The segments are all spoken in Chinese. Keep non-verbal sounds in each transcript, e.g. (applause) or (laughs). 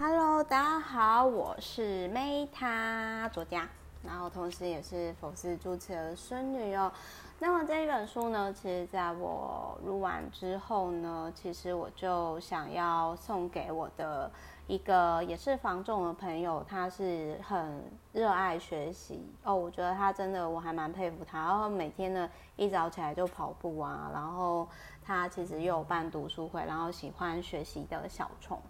Hello，大家好，我是 Meta 作家，然后同时也是佛斯主持的孙女哦。那么这一本书呢，其实在我录完之后呢，其实我就想要送给我的一个也是房仲的朋友，他是很热爱学习哦，我觉得他真的我还蛮佩服他，然后每天呢一早起来就跑步啊，然后他其实又有办读书会，然后喜欢学习的小虫。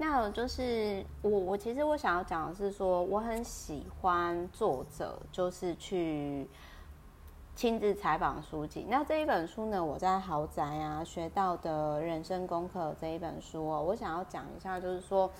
那就是我，我其实我想要讲的是说，我很喜欢作者就是去亲自采访书籍。那这一本书呢，我在豪宅啊学到的人生功课这一本书哦，我想要讲一下，就是说，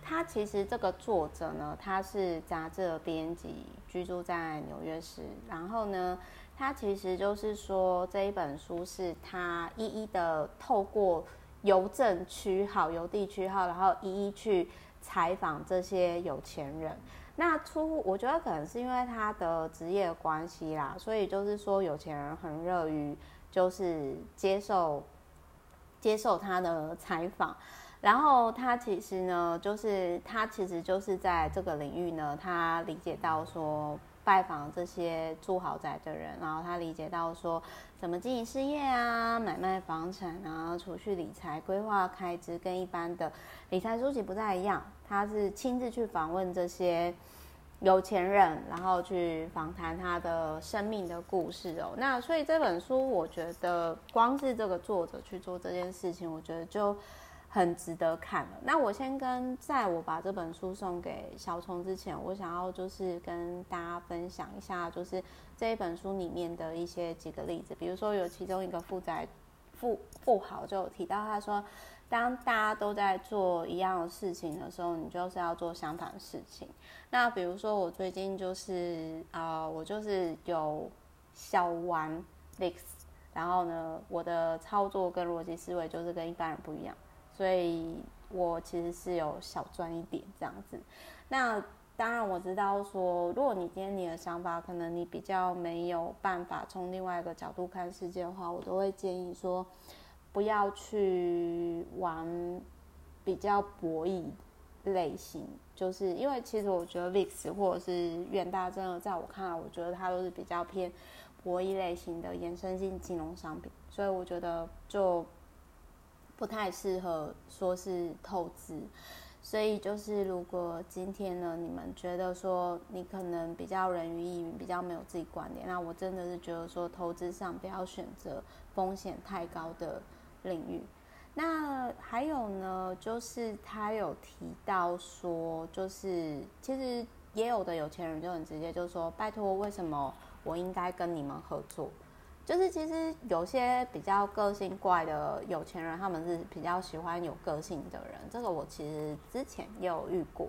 他其实这个作者呢，他是杂志的编辑，居住在纽约市，然后呢，他其实就是说这一本书是他一一的透过。邮政区号、邮递区号，然后一一去采访这些有钱人。那出乎我觉得可能是因为他的职业关系啦，所以就是说有钱人很乐于就是接受接受他的采访。然后他其实呢，就是他其实就是在这个领域呢，他理解到说。拜访这些住豪宅的人，然后他理解到说怎么经营事业啊，买卖房产啊，储蓄理财、规划开支，跟一般的理财书籍不太一样。他是亲自去访问这些有钱人，然后去访谈他的生命的故事哦。那所以这本书，我觉得光是这个作者去做这件事情，我觉得就。很值得看了。那我先跟，在我把这本书送给小虫之前，我想要就是跟大家分享一下，就是这一本书里面的一些几个例子。比如说有其中一个富宅富富豪就有提到，他说，当大家都在做一样的事情的时候，你就是要做相反的事情。那比如说我最近就是啊、我就是有小玩 VIX，然后呢，我的操作跟逻辑思维就是跟一般人不一样。所以我其实是有小赚一点这样子。那当然我知道说，如果你今天你的想法可能你比较没有办法从另外一个角度看世界的话，我都会建议说，不要去玩比较博弈类型，就是因为其实我觉得 VIX 或者是元大真的在我看来，我觉得它都是比较偏博弈类型的衍生性金融商品，所以我觉得就。不太适合说是投资，所以就是如果今天呢，你们觉得说你可能比较人云亦云，比较没有自己观点，那我真的是觉得说投资上不要选择风险太高的领域。那还有呢，就是他有提到说，就是其实也有的有钱人就很直接，就说拜托，为什么我应该跟你们合作？就是其实有些比较个性怪的有钱人，他们是比较喜欢有个性的人。这个我其实之前也有遇过。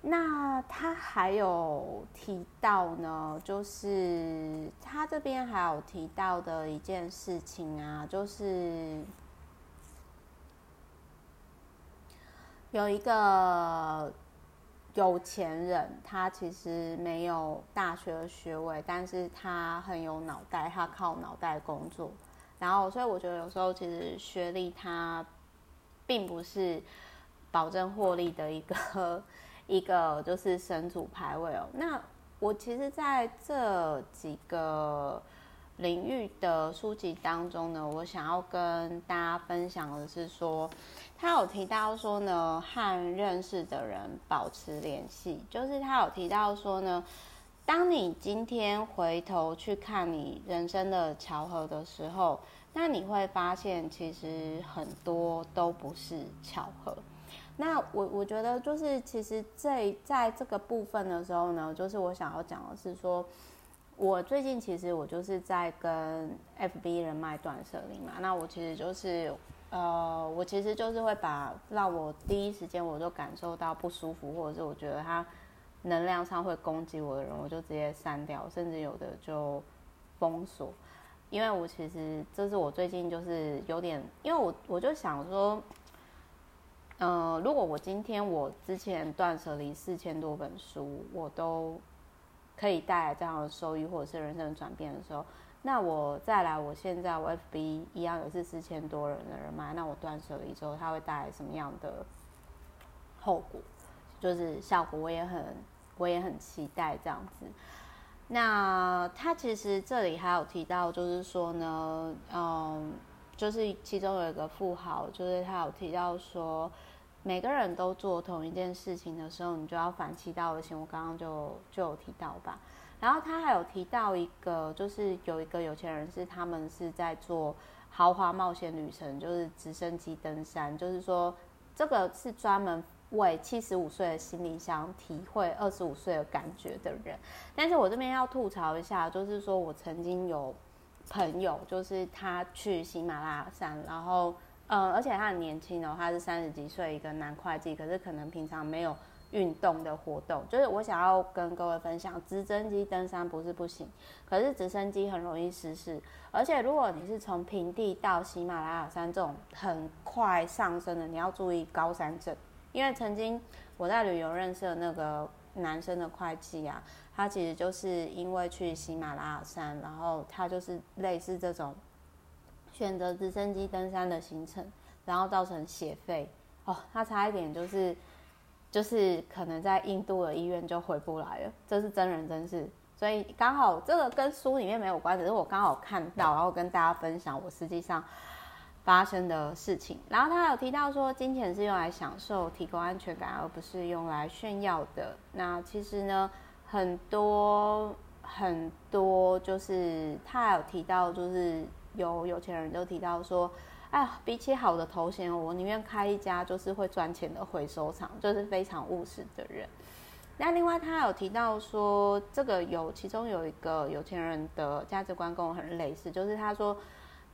那他还有提到呢，就是他这边还有提到的一件事情啊，就是有一个。有钱人，他其实没有大学的学位，但是他很有脑袋，他靠脑袋工作。然后，所以我觉得有时候其实学历它并不是保证获利的一个 (laughs) 一个就是神主牌位哦。那我其实在这几个领域的书籍当中呢，我想要跟大家分享的是说。他有提到说呢，和认识的人保持联系，就是他有提到说呢，当你今天回头去看你人生的巧合的时候，那你会发现其实很多都不是巧合。那我我觉得就是其实这在这个部分的时候呢，就是我想要讲的是说，我最近其实我就是在跟 FB 人脉断舍离嘛，那我其实就是。呃，我其实就是会把让我第一时间我就感受到不舒服，或者是我觉得他能量上会攻击我的人，我就直接删掉，甚至有的就封锁。因为我其实这是我最近就是有点，因为我我就想说，呃，如果我今天我之前断舍离四千多本书，我都可以带来这样的收益，或者是人生转变的时候。那我再来，我现在我 FB 一样也是四千多人的人脉，那我断舍离之后，它会带来什么样的后果，就是效果，我也很我也很期待这样子。那他其实这里还有提到，就是说呢，嗯，就是其中有一个富豪，就是他有提到说，每个人都做同一件事情的时候，你就要反其道而行。我刚刚就就有提到吧。然后他还有提到一个，就是有一个有钱人是他们是在做豪华冒险旅程，就是直升机登山，就是说这个是专门。为七十五岁的行李箱体会二十五岁的感觉的人，但是我这边要吐槽一下，就是说我曾经有朋友，就是他去喜马拉雅山，然后，呃，而且他很年轻哦，他是三十几岁一个男会计，可是可能平常没有运动的活动，就是我想要跟各位分享，直升机登山不是不行，可是直升机很容易失事，而且如果你是从平地到喜马拉雅山这种很快上升的，你要注意高山症。因为曾经我在旅游认识的那个男生的会计啊，他其实就是因为去喜马拉雅山，然后他就是类似这种选择直升机登山的行程，然后造成血废哦，他差一点就是就是可能在印度的医院就回不来了，这是真人真事，所以刚好这个跟书里面没有关，只是我刚好看到，然后跟大家分享我实际上。发生的事情，然后他有提到说，金钱是用来享受、提供安全感，而不是用来炫耀的。那其实呢，很多很多，就是他有提到，就是有有钱人就提到说，哎，比起好的头衔，我宁愿开一家就是会赚钱的回收厂，就是非常务实的人。那另外他有提到说，这个有其中有一个有钱人的价值观跟我很类似，就是他说。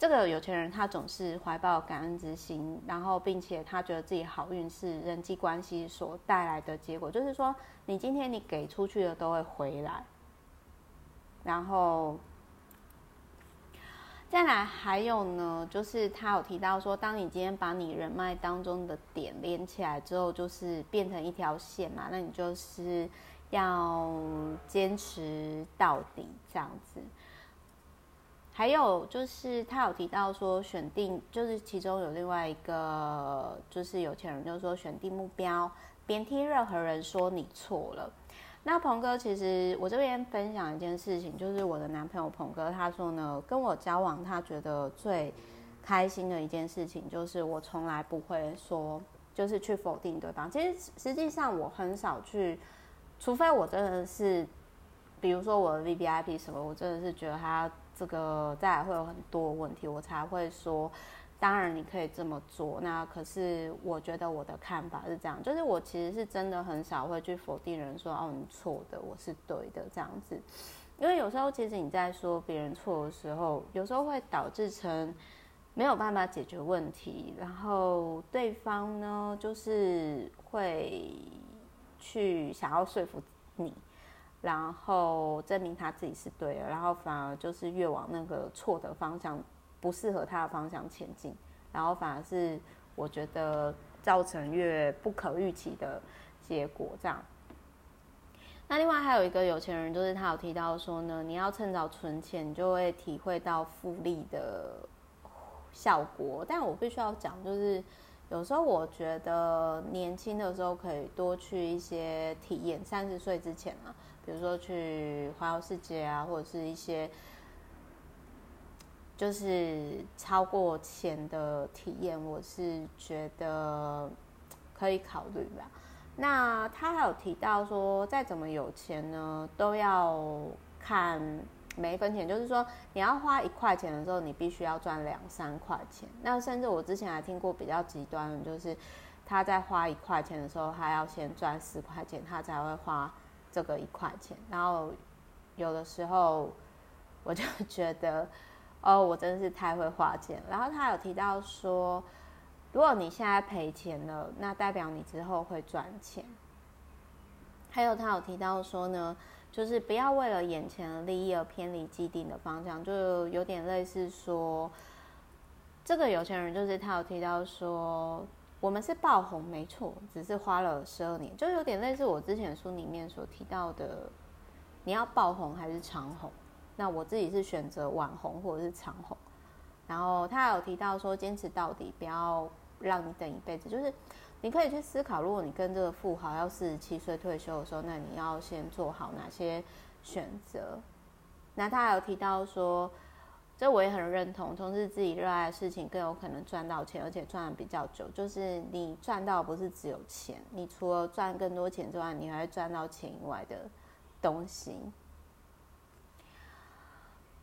这个有钱人他总是怀抱感恩之心，然后并且他觉得自己好运是人际关系所带来的结果，就是说你今天你给出去的都会回来。然后再来还有呢，就是他有提到说，当你今天把你人脉当中的点连起来之后，就是变成一条线嘛，那你就是要坚持到底这样子。还有就是，他有提到说，选定就是其中有另外一个就是有钱人，就是说选定目标，别听任何人说你错了。那鹏哥，其实我这边分享一件事情，就是我的男朋友鹏哥，他说呢，跟我交往，他觉得最开心的一件事情，就是我从来不会说，就是去否定对方。其实实际上我很少去，除非我真的是，比如说我的 VVIP 什么，我真的是觉得他。这个再来会有很多问题，我才会说，当然你可以这么做。那可是我觉得我的看法是这样，就是我其实是真的很少会去否定人说哦，你错的，我是对的这样子。因为有时候其实你在说别人错的时候，有时候会导致成没有办法解决问题，然后对方呢就是会去想要说服你。然后证明他自己是对的，然后反而就是越往那个错的方向，不适合他的方向前进，然后反而是我觉得造成越不可预期的结果这样。那另外还有一个有钱人，就是他有提到说呢，你要趁早存钱，就会体会到复利的效果。但我必须要讲，就是有时候我觉得年轻的时候可以多去一些体验，三十岁之前啊。比如说去环游世界啊，或者是一些就是超过钱的体验，我是觉得可以考虑吧。那他还有提到说，再怎么有钱呢，都要看每一分钱。就是说，你要花一块钱的时候，你必须要赚两三块钱。那甚至我之前还听过比较极端的，就是他在花一块钱的时候，他要先赚十块钱，他才会花。这个一块钱，然后有的时候我就觉得，哦，我真是太会花钱。然后他有提到说，如果你现在赔钱了，那代表你之后会赚钱。还有他有提到说呢，就是不要为了眼前的利益而偏离既定的方向，就有点类似说，这个有钱人就是他有提到说。我们是爆红没错，只是花了十二年，就有点类似我之前书里面所提到的，你要爆红还是长红？那我自己是选择晚红或者是长红。然后他有提到说，坚持到底，不要让你等一辈子。就是你可以去思考，如果你跟这个富豪要四十七岁退休的时候，那你要先做好哪些选择？那他还有提到说，这我也很认同，从事自己热爱的事情更有可能赚到钱，而且赚的比较久。就是你赚到不是只有钱，你除了赚更多钱之外，你还会赚到钱以外的东西。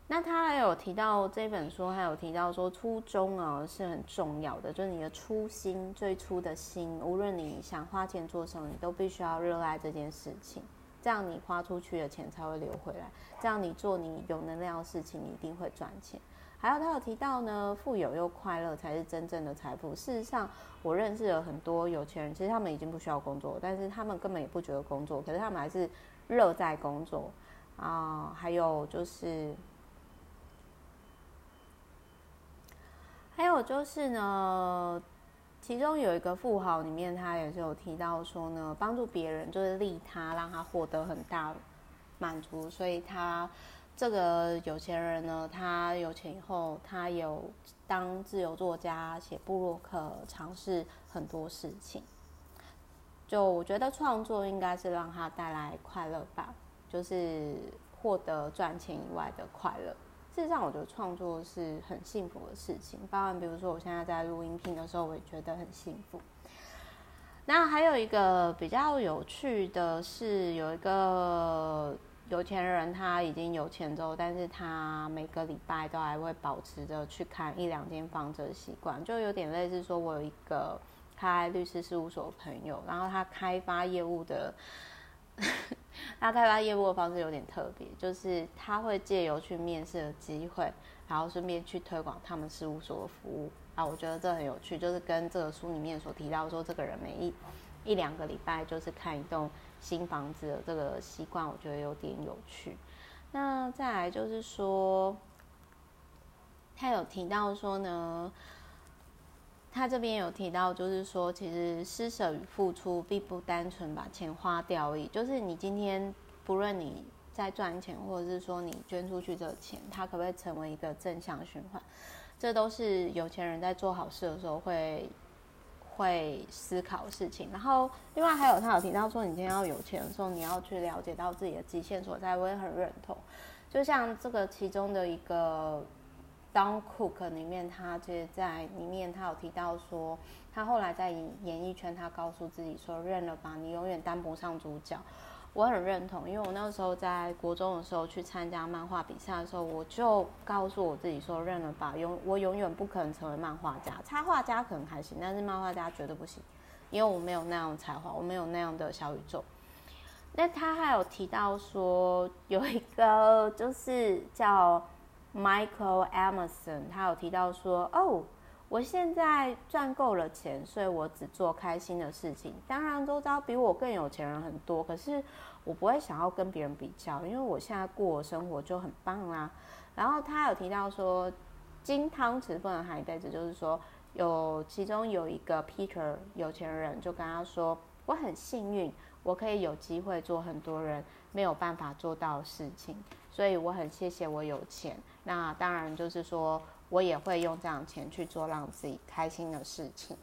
那他还有提到这本书，还有提到说初衷啊是很重要的，就是你的初心，最初的心，无论你想花钱做什么，你都必须要热爱这件事情，这样你花出去的钱才会流回来，这样你做你有能量的事情，你一定会赚钱。还有他有提到呢，富有又快乐才是真正的财富。事实上，我认识了很多有钱人，其实他们已经不需要工作，但是他们根本也不觉得工作，可是他们还是乐在工作啊。还有就是。还有就是呢，其中有一个富豪里面，他也是有提到说呢，帮助别人就是利他，让他获得很大满足。所以他这个有钱人呢，他有钱以后，他有当自由作家，写部落客，尝试很多事情。就我觉得创作应该是让他带来快乐吧，就是获得赚钱以外的快乐。事实上，我觉得创作是很幸福的事情。包含比如说，我现在在录音频的时候，我也觉得很幸福。那还有一个比较有趣的是，有一个有钱人，他已经有钱之后，但是他每个礼拜都还会保持着去看一两间房子的习惯，就有点类似说，我有一个开律师事务所的朋友，然后他开发业务的。他开发业务的方式有点特别，就是他会借由去面试的机会，然后顺便去推广他们事务所的服务啊，我觉得这很有趣，就是跟这个书里面所提到说，这个人每一一两个礼拜就是看一栋新房子的这个习惯，我觉得有点有趣。那再来就是说，他有提到说呢。他这边有提到，就是说，其实施舍与付出并不单纯把钱花掉而已。就是你今天不论你在赚钱，或者是说你捐出去这个钱，它可不可以成为一个正向循环？这都是有钱人在做好事的时候会会思考事情。然后，另外还有他有提到说，你今天要有钱的时候，你要去了解到自己的极限所在。我也很认同。就像这个其中的一个。Don Cook 里面，他其实在里面，他有提到说，他后来在演艺圈，他告诉自己说，认了吧，你永远当不上主角。我很认同，因为我那时候在国中的时候去参加漫画比赛的时候，我就告诉我自己说，认了吧，永我永远不可能成为漫画家，插画家可能还行，但是漫画家绝对不行，因为我没有那样的才华，我没有那样的小宇宙。那他还有提到说，有一个就是叫。Michael Emerson，他有提到说：“哦，我现在赚够了钱，所以我只做开心的事情。当然，周遭比我更有钱人很多，可是我不会想要跟别人比较，因为我现在过的生活就很棒啦。”然后他有提到说：“金汤匙不能含一辈子。”就是说，有其中有一个 Peter 有钱人就跟他说：“我很幸运，我可以有机会做很多人没有办法做到的事情，所以我很谢谢我有钱。”那当然就是说，我也会用这样钱去做让自己开心的事情。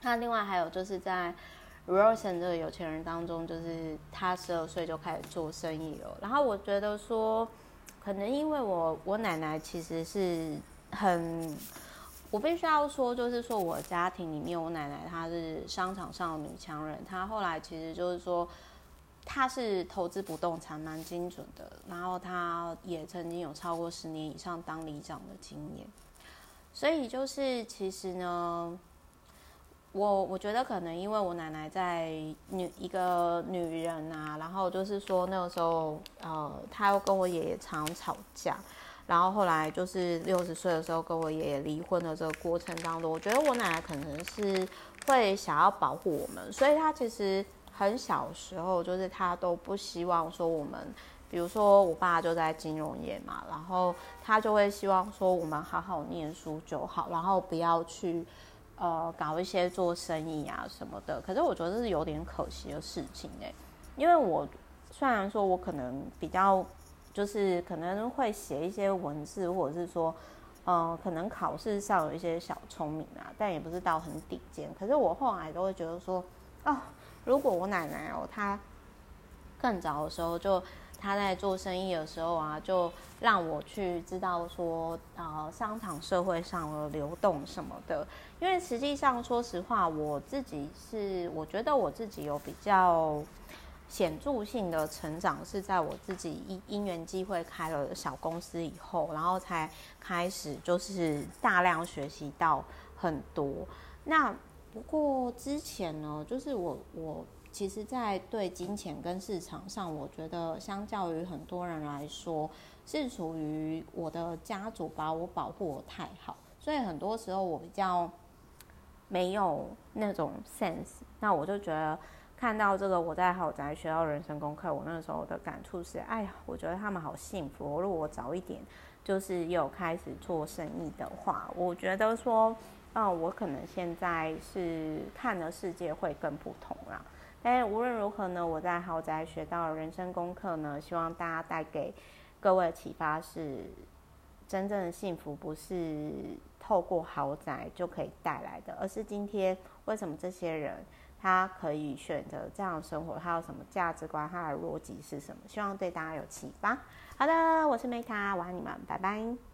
那另外还有就是在 Rosen 这个有钱人当中，就是他十二岁就开始做生意了。然后我觉得说，可能因为我我奶奶其实是很，我必须要说，就是说我家庭里面，我奶奶她是商场上的女强人，她后来其实就是说。他是投资不动产蛮精准的，然后他也曾经有超过十年以上当里长的经验，所以就是其实呢，我我觉得可能因为我奶奶在女一个女人啊，然后就是说那个时候呃，她又跟我爷爷常吵架，然后后来就是六十岁的时候跟我爷爷离婚的这个过程当中，我觉得我奶奶可能是会想要保护我们，所以她其实。很小时候，就是他都不希望说我们，比如说我爸就在金融业嘛，然后他就会希望说我们好好念书就好，然后不要去呃搞一些做生意啊什么的。可是我觉得这是有点可惜的事情欸，因为我虽然说我可能比较就是可能会写一些文字，或者是说呃，可能考试上有一些小聪明啊，但也不是到很顶尖。可是我后来都会觉得说，哦，如果我奶奶哦，她更早的时候就。她在做生意的时候啊，就让我去知道说，呃，商场社会上的流动什么的。因为实际上，说实话，我自己是，我觉得我自己有比较显著性的成长，是在我自己因因缘机会开了小公司以后，然后才开始就是大量学习到很多。那不过之前呢，就是我我。其实，在对金钱跟市场上，我觉得相较于很多人来说，是属于我的家族把我保护得太好，所以很多时候我比较没有那种 sense。那我就觉得看到这个我在豪宅学到人生功课，我那个时候的感触是：哎呀，我觉得他们好幸福。如果我早一点就是有开始做生意的话，我觉得说，哦，我可能现在是看的世界会更不同啦。但无论如何呢，我在豪宅学到人生功课呢，希望大家带给各位启发是：真正的幸福不是透过豪宅就可以带来的，而是今天为什么这些人他可以选择这样生活，他有什么价值观，他的逻辑是什么？希望对大家有启发。好的，我是 Meta，我爱你们，拜拜。